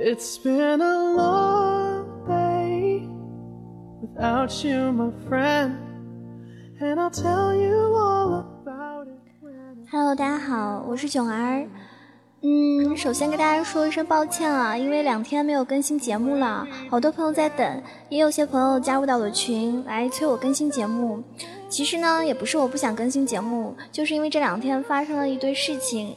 It's been a long day without you, my friend, and I'll tell you all about it. Hello，大家好，我是囧儿。嗯，首先跟大家说一声抱歉啊，因为两天没有更新节目了，好多朋友在等，也有些朋友加入到了群来催我更新节目。其实呢，也不是我不想更新节目，就是因为这两天发生了一堆事情。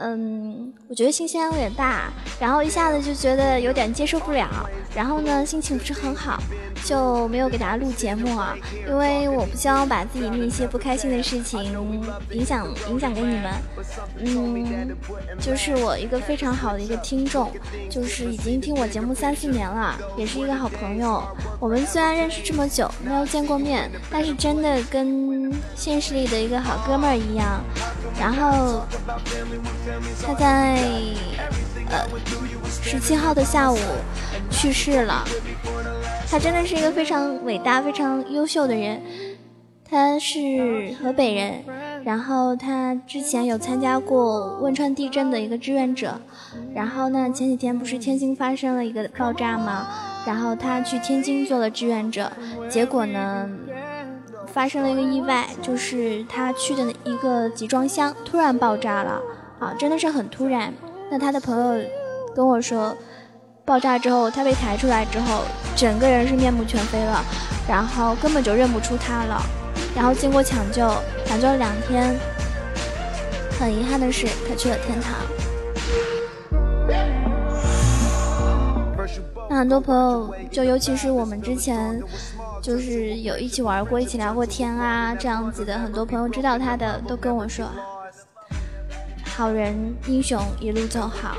嗯，我觉得信息量有点大，然后一下子就觉得有点接受不了，然后呢，心情不是很好，就没有给大家录节目啊，因为我不希望把自己那些不开心的事情影响影响给你们。嗯，就是我一个非常好的一个听众，就是已经听我节目三四年了，也是一个好朋友。我们虽然认识这么久，没有见过面，但是真的跟现实里的一个好哥们儿一样。然后。他在呃十七号的下午去世了。他真的是一个非常伟大、非常优秀的人。他是河北人，然后他之前有参加过汶川地震的一个志愿者。然后呢，前几天不是天津发生了一个爆炸吗？然后他去天津做了志愿者，结果呢，发生了一个意外，就是他去的一个集装箱突然爆炸了。啊，真的是很突然。那他的朋友跟我说，爆炸之后他被抬出来之后，整个人是面目全非了，然后根本就认不出他了。然后经过抢救，抢救了两天，很遗憾的是他去了天堂。那很多朋友，就尤其是我们之前就是有一起玩过、一起聊过天啊这样子的，很多朋友知道他的都跟我说。好人英雄一路走好，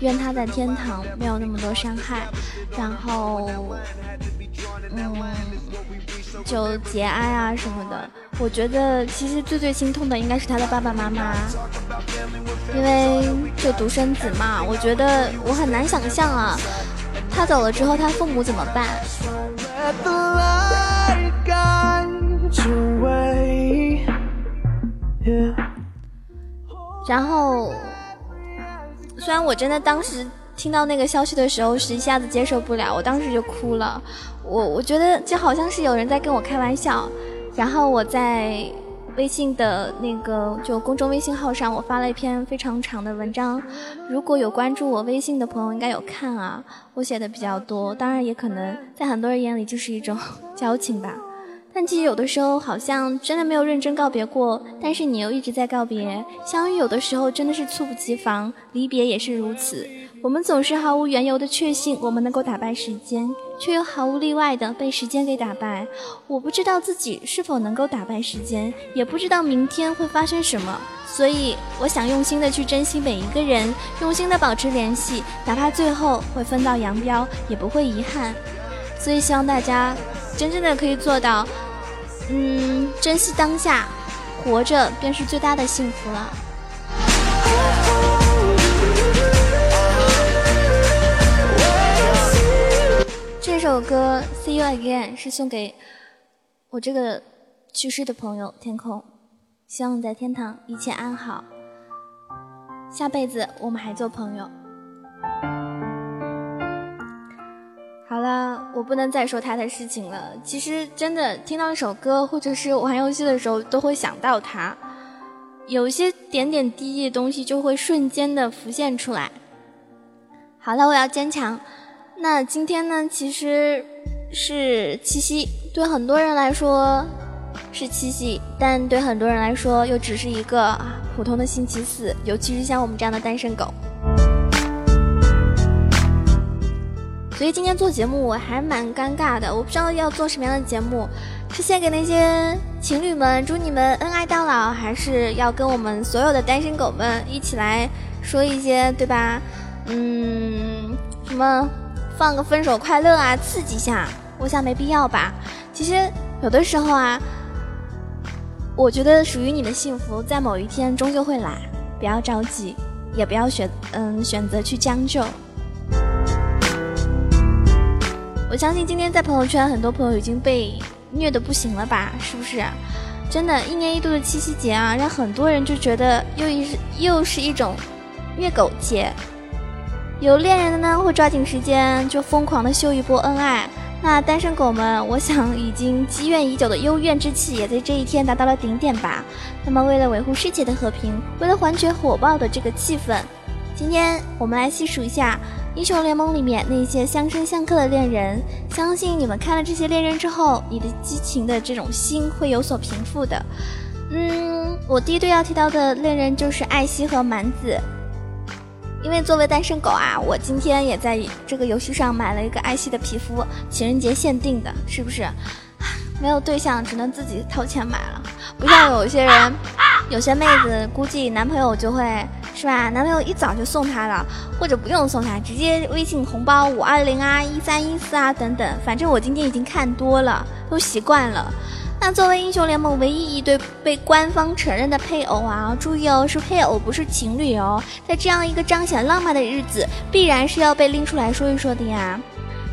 愿他在天堂没有那么多伤害，然后，嗯，就节哀啊什么的。我觉得其实最最心痛的应该是他的爸爸妈妈，因为就独生子嘛。我觉得我很难想象啊，他走了之后他父母怎么办？然后，虽然我真的当时听到那个消息的时候是一下子接受不了，我当时就哭了。我我觉得就好像是有人在跟我开玩笑。然后我在微信的那个就公众微信号上，我发了一篇非常长的文章。如果有关注我微信的朋友，应该有看啊。我写的比较多，当然也可能在很多人眼里就是一种 矫情吧。但其实有的时候好像真的没有认真告别过，但是你又一直在告别。相遇有的时候真的是猝不及防，离别也是如此。我们总是毫无缘由的确信我们能够打败时间，却又毫无例外的被时间给打败。我不知道自己是否能够打败时间，也不知道明天会发生什么，所以我想用心的去珍惜每一个人，用心的保持联系，哪怕最后会分道扬镳，也不会遗憾。所以希望大家真正的可以做到。嗯，珍惜当下，活着便是最大的幸福了。这首歌《See You Again》是送给我这个去世的朋友天空，希望你在天堂一切安好，下辈子我们还做朋友。好了，我不能再说他的事情了。其实真的听到一首歌，或者是玩游戏的时候，都会想到他，有些点点滴滴的东西就会瞬间的浮现出来。好了，我要坚强。那今天呢，其实是七夕，对很多人来说是七夕，但对很多人来说又只是一个普通的星期四，尤其是像我们这样的单身狗。所以今天做节目我还蛮尴尬的，我不知道要做什么样的节目，是献给那些情侣们，祝你们恩爱到老，还是要跟我们所有的单身狗们一起来说一些，对吧？嗯，什么放个分手快乐啊，刺激一下？我想没必要吧。其实有的时候啊，我觉得属于你的幸福在某一天终究会来，不要着急，也不要选嗯选择去将就。我相信今天在朋友圈，很多朋友已经被虐的不行了吧？是不是？真的，一年一度的七夕节啊，让很多人就觉得又一又是一种虐狗节。有恋人的呢，会抓紧时间就疯狂的秀一波恩爱。那单身狗们，我想已经积怨已久的幽怨之气，也在这一天达到了顶点吧。那么，为了维护世界的和平，为了缓解火爆的这个气氛，今天我们来细数一下英雄联盟里面那些相生相克的恋人。相信你们看了这些恋人之后，你的激情的这种心会有所平复的。嗯，我第一对要提到的恋人就是艾希和蛮子。因为作为单身狗啊，我今天也在这个游戏上买了一个艾希的皮肤，情人节限定的，是不是？没有对象，只能自己掏钱买了。不像有些人，有些妹子估计男朋友就会是吧？男朋友一早就送她了，或者不用送她，直接微信红包五二零啊、一三一四啊等等。反正我今天已经看多了，都习惯了。那作为英雄联盟唯一一对被官方承认的配偶啊，注意哦，是配偶不是情侣哦。在这样一个彰显浪漫的日子，必然是要被拎出来说一说的呀。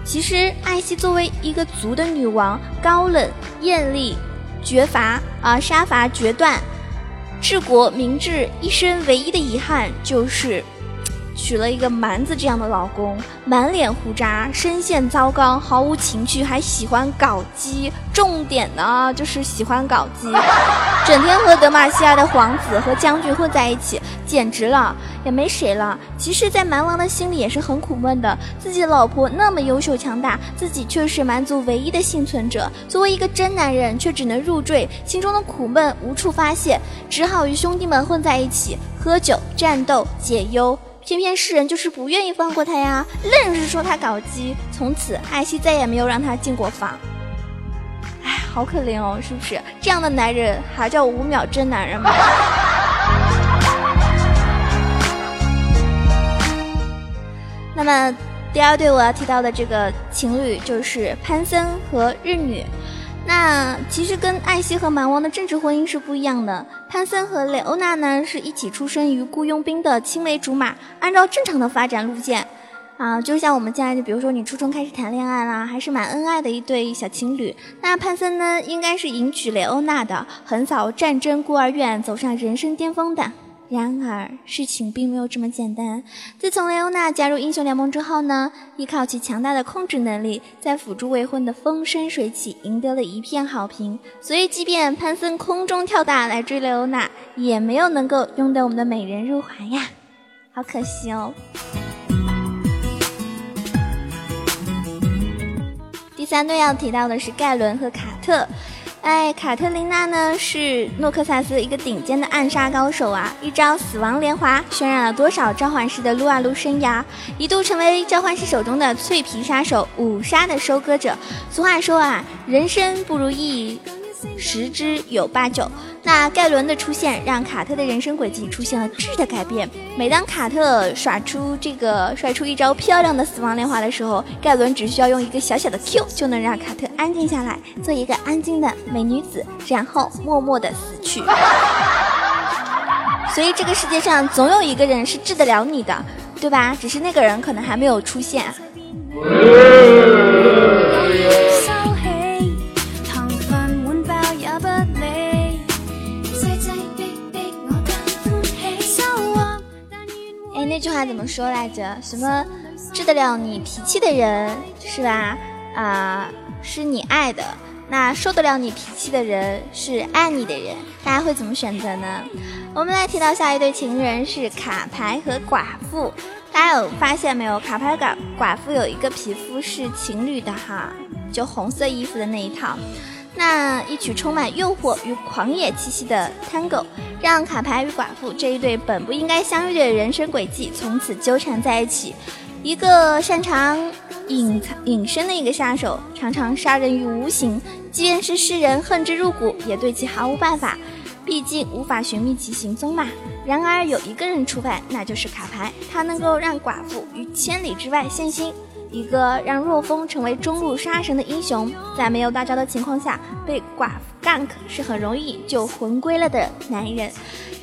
其实艾希作为一个族的女王，高冷艳丽、绝罚啊，杀伐决断、治国明治，一生唯一的遗憾就是。娶了一个蛮子这样的老公，满脸胡渣，声线糟糕，毫无情趣，还喜欢搞基。重点呢，就是喜欢搞基，整天和德玛西亚的皇子和将军混在一起，简直了，也没谁了。其实，在蛮王的心里也是很苦闷的，自己的老婆那么优秀强大，自己却是蛮族唯一的幸存者，作为一个真男人，却只能入赘，心中的苦闷无处发泄，只好与兄弟们混在一起，喝酒、战斗、解忧。偏偏世人就是不愿意放过他呀，愣是说他搞基。从此，艾希再也没有让他进过房。哎，好可怜哦，是不是？这样的男人还叫五秒真男人吗？那么，第二对我要提到的这个情侣就是潘森和日女。那其实跟艾希和蛮王的政治婚姻是不一样的。潘森和蕾欧娜呢是一起出生于雇佣兵的青梅竹马，按照正常的发展路线，啊，就像我们家，就比如说你初中开始谈恋爱啦，还是蛮恩爱的一对小情侣。那潘森呢，应该是迎娶蕾欧娜的，横扫战争孤儿院，走上人生巅峰的。然而，事情并没有这么简单。自从雷欧娜加入英雄联盟之后呢，依靠其强大的控制能力，在辅助未婚的风生水起，赢得了一片好评。所以，即便潘森空中跳大来追雷欧娜，也没有能够拥得我们的美人入怀呀，好可惜哦。第三对要提到的是盖伦和卡特。哎，卡特琳娜呢是诺克萨斯一个顶尖的暗杀高手啊！一招死亡连环，渲染了多少召唤师的撸啊撸生涯，一度成为召唤师手中的脆皮杀手，五杀的收割者。俗话说啊，人生不如意。十之有八九。那盖伦的出现让卡特的人生轨迹出现了质的改变。每当卡特耍出这个甩出一招漂亮的死亡连环的时候，盖伦只需要用一个小小的 Q 就能让卡特安静下来，做一个安静的美女子，然后默默的死去。所以这个世界上总有一个人是治得了你的，对吧？只是那个人可能还没有出现。说来着？什么治得了你脾气的人是吧？啊，是你爱的。那受得了你脾气的人是爱你的人。大家会怎么选择呢？我们来提到下一对情人是卡牌和寡妇。大家有发现没有？卡牌寡寡妇有一个皮肤是情侣的哈，就红色衣服的那一套。那一曲充满诱惑与狂野气息的 Tango，让卡牌与寡妇这一对本不应该相遇的人生轨迹从此纠缠在一起。一个擅长隐藏隐身的一个杀手，常常杀人于无形，即便是世人恨之入骨，也对其毫无办法，毕竟无法寻觅其行踪嘛。然而有一个人除外，那就是卡牌，他能够让寡妇于千里之外现身。一个让若风成为中路杀神的英雄，在没有大招的情况下被寡妇 gank 是很容易就魂归了的男人。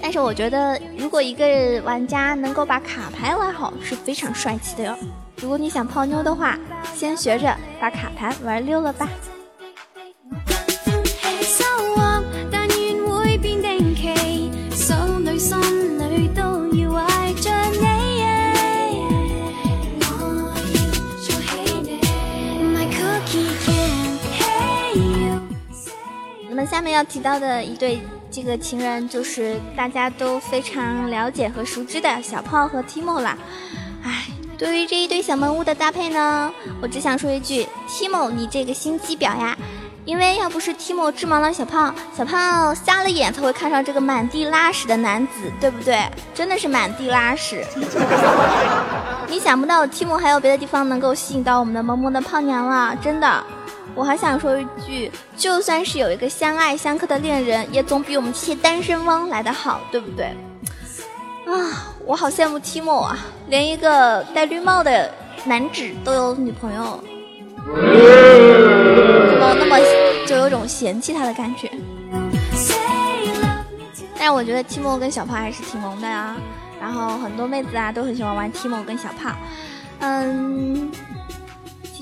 但是我觉得，如果一个玩家能够把卡牌玩好，是非常帅气的哟。如果你想泡妞的话，先学着把卡牌玩溜了吧。下面要提到的一对这个情人，就是大家都非常了解和熟知的小炮和 Timo 啦。唉，对于这一对小萌物的搭配呢，我只想说一句：Timo，你这个心机婊呀！因为要不是 Timo 致盲了小胖，小胖瞎了眼才会看上这个满地拉屎的男子，对不对？真的是满地拉屎。你想不到 Timo 还有别的地方能够吸引到我们的萌萌的胖娘了，真的。我还想说一句，就算是有一个相爱相克的恋人，也总比我们这些单身汪来的好，对不对？啊，我好羡慕 Timo 啊，连一个戴绿帽的男子都有女朋友，怎么那么就有种嫌弃他的感觉？但我觉得 Timo 跟小胖还是挺萌的啊，然后很多妹子啊都很喜欢玩 Timo 跟小胖，嗯。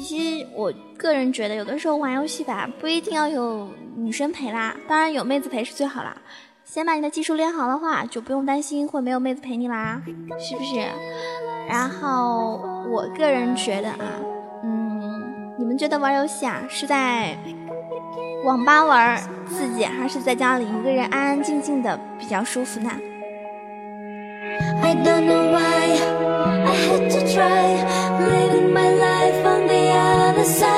其实我个人觉得，有的时候玩游戏吧，不一定要有女生陪啦，当然有妹子陪是最好啦。先把你的技术练好的话，就不用担心会没有妹子陪你啦，是不是？然后我个人觉得啊，嗯，你们觉得玩游戏啊，是在网吧玩刺激，还是在家里一个人安安静静的比较舒服呢？I don't know why I had to try other side.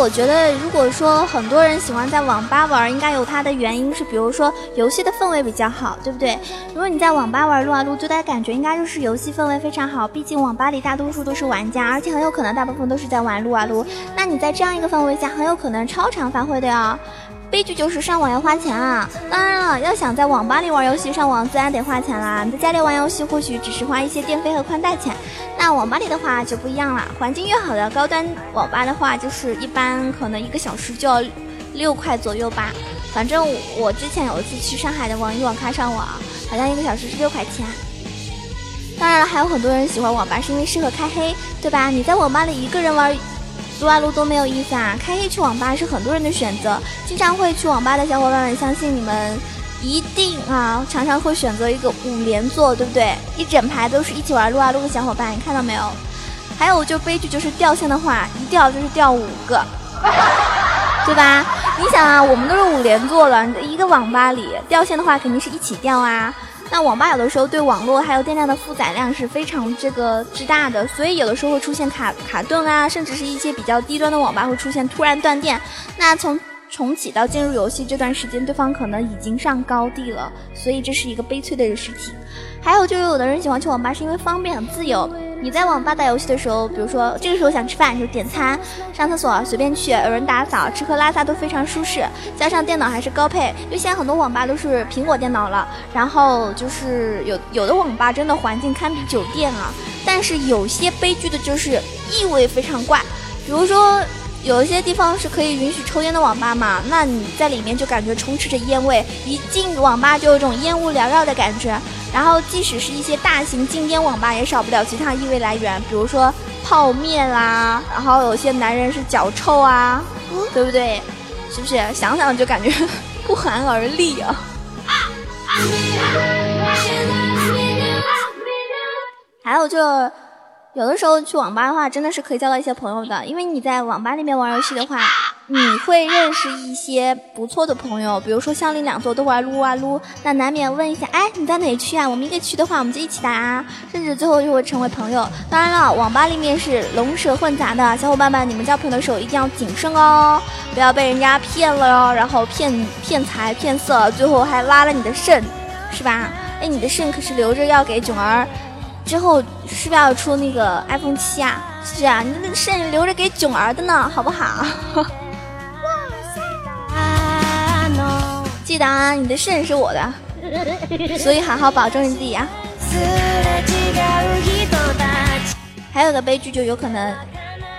我觉得，如果说很多人喜欢在网吧玩，应该有它的原因，是比如说游戏的氛围比较好，对不对？如果你在网吧玩撸啊撸，最大的感觉应该就是游戏氛围非常好。毕竟网吧里大多数都是玩家，而且很有可能大部分都是在玩撸啊撸。那你在这样一个氛围下，很有可能超常发挥的呀。悲剧就是上网要花钱啊！当然了，要想在网吧里玩游戏上网，自然得花钱啦。你在家里玩游戏，或许只是花一些电费和宽带钱。那网吧里的话就不一样了，环境越好的高端网吧的话，就是一般可能一个小时就要六块左右吧。反正我之前有一次去上海的网易网咖上网，好像一个小时是六块钱。当然了，还有很多人喜欢网吧，是因为适合开黑，对吧？你在网吧里一个人玩。撸啊撸多没有意思啊！开黑去网吧是很多人的选择，经常会去网吧的小伙伴们，相信你们一定啊，常常会选择一个五连坐，对不对？一整排都是一起玩撸啊撸的小伙伴，你看到没有？还有就悲剧就是掉线的话，一掉就是掉五个，对吧？你想啊，我们都是五连坐了，一个网吧里掉线的话，肯定是一起掉啊。那网吧有的时候对网络还有电量的负载量是非常这个之大的，所以有的时候会出现卡卡顿啊，甚至是一些比较低端的网吧会出现突然断电。那从重启到进入游戏这段时间，对方可能已经上高地了，所以这是一个悲催的事情。还有就有的人喜欢去网吧是因为方便很自由。你在网吧打游戏的时候，比如说这个时候想吃饭就点餐，上厕所随便去，有人打扫，吃喝拉撒都非常舒适。加上电脑还是高配，因为现在很多网吧都是苹果电脑了。然后就是有有的网吧真的环境堪比酒店啊，但是有些悲剧的就是异味非常怪，比如说。有一些地方是可以允许抽烟的网吧嘛？那你在里面就感觉充斥着烟味，一进网吧就有种烟雾缭绕的感觉。然后，即使是一些大型禁烟网吧，也少不了其他异味来源，比如说泡面啦，然后有些男人是脚臭啊，对不对？是不是？想想就感觉不寒而栗啊！还有就。有的时候去网吧的话，真的是可以交到一些朋友的，因为你在网吧里面玩游戏的话，你会认识一些不错的朋友，比如说相邻两座都玩撸啊撸，那难免问一下，哎，你在哪区啊？我们一个区的话，我们就一起打啊，甚至最后就会成为朋友。当然了，网吧里面是龙蛇混杂的，小伙伴们，你们交朋友的时候一定要谨慎哦，不要被人家骗了哟，然后骗骗财骗色，最后还拉了你的肾，是吧？哎，你的肾可是留着要给囧儿。之后是不是要出那个 iPhone 七啊？是啊，你的肾留着给囧儿的呢，好不好？记得啊，你的肾是我的，所以好好保重你自己啊。还有个悲剧就有可能，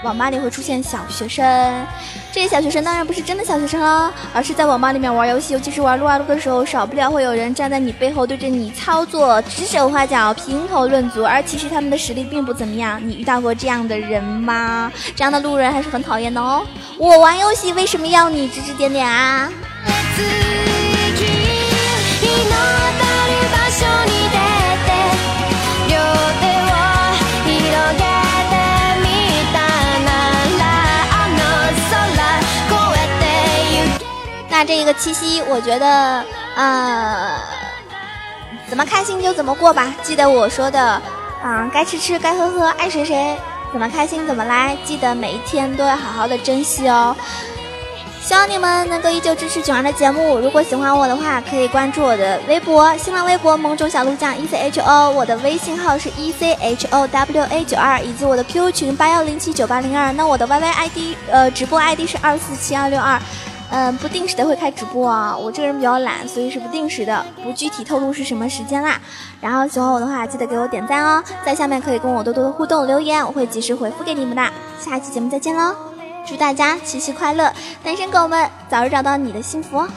网吧里会出现小学生。这些小学生当然不是真的小学生哦，而是在网吧里面玩游戏，尤其是玩撸啊撸的时候，少不了会有人站在你背后对着你操作、指手画脚、评头论足，而其实他们的实力并不怎么样。你遇到过这样的人吗？这样的路人还是很讨厌的哦。我玩游戏为什么要你指指点点啊？那这个七夕，我觉得，呃，怎么开心就怎么过吧。记得我说的，啊，该吃吃，该喝喝，爱谁谁，怎么开心怎么来。记得每一天都要好好的珍惜哦。希望你们能够依旧支持囧儿的节目。如果喜欢我的话，可以关注我的微博、新浪微博“萌种小鹿酱 E C H O”，我的微信号是 E C H O W A 九二，以及我的 QQ 群八幺零七九八零二。那我的 YY ID，呃，直播 ID 是二四七二六二。嗯，不定时的会开直播啊，我这个人比较懒，所以是不定时的，不具体透露是什么时间啦。然后喜欢我的话，记得给我点赞哦，在下面可以跟我多多的互动留言，我会及时回复给你们的。下一期节目再见喽，祝大家七夕快乐，单身狗们早日找到你的幸福哦。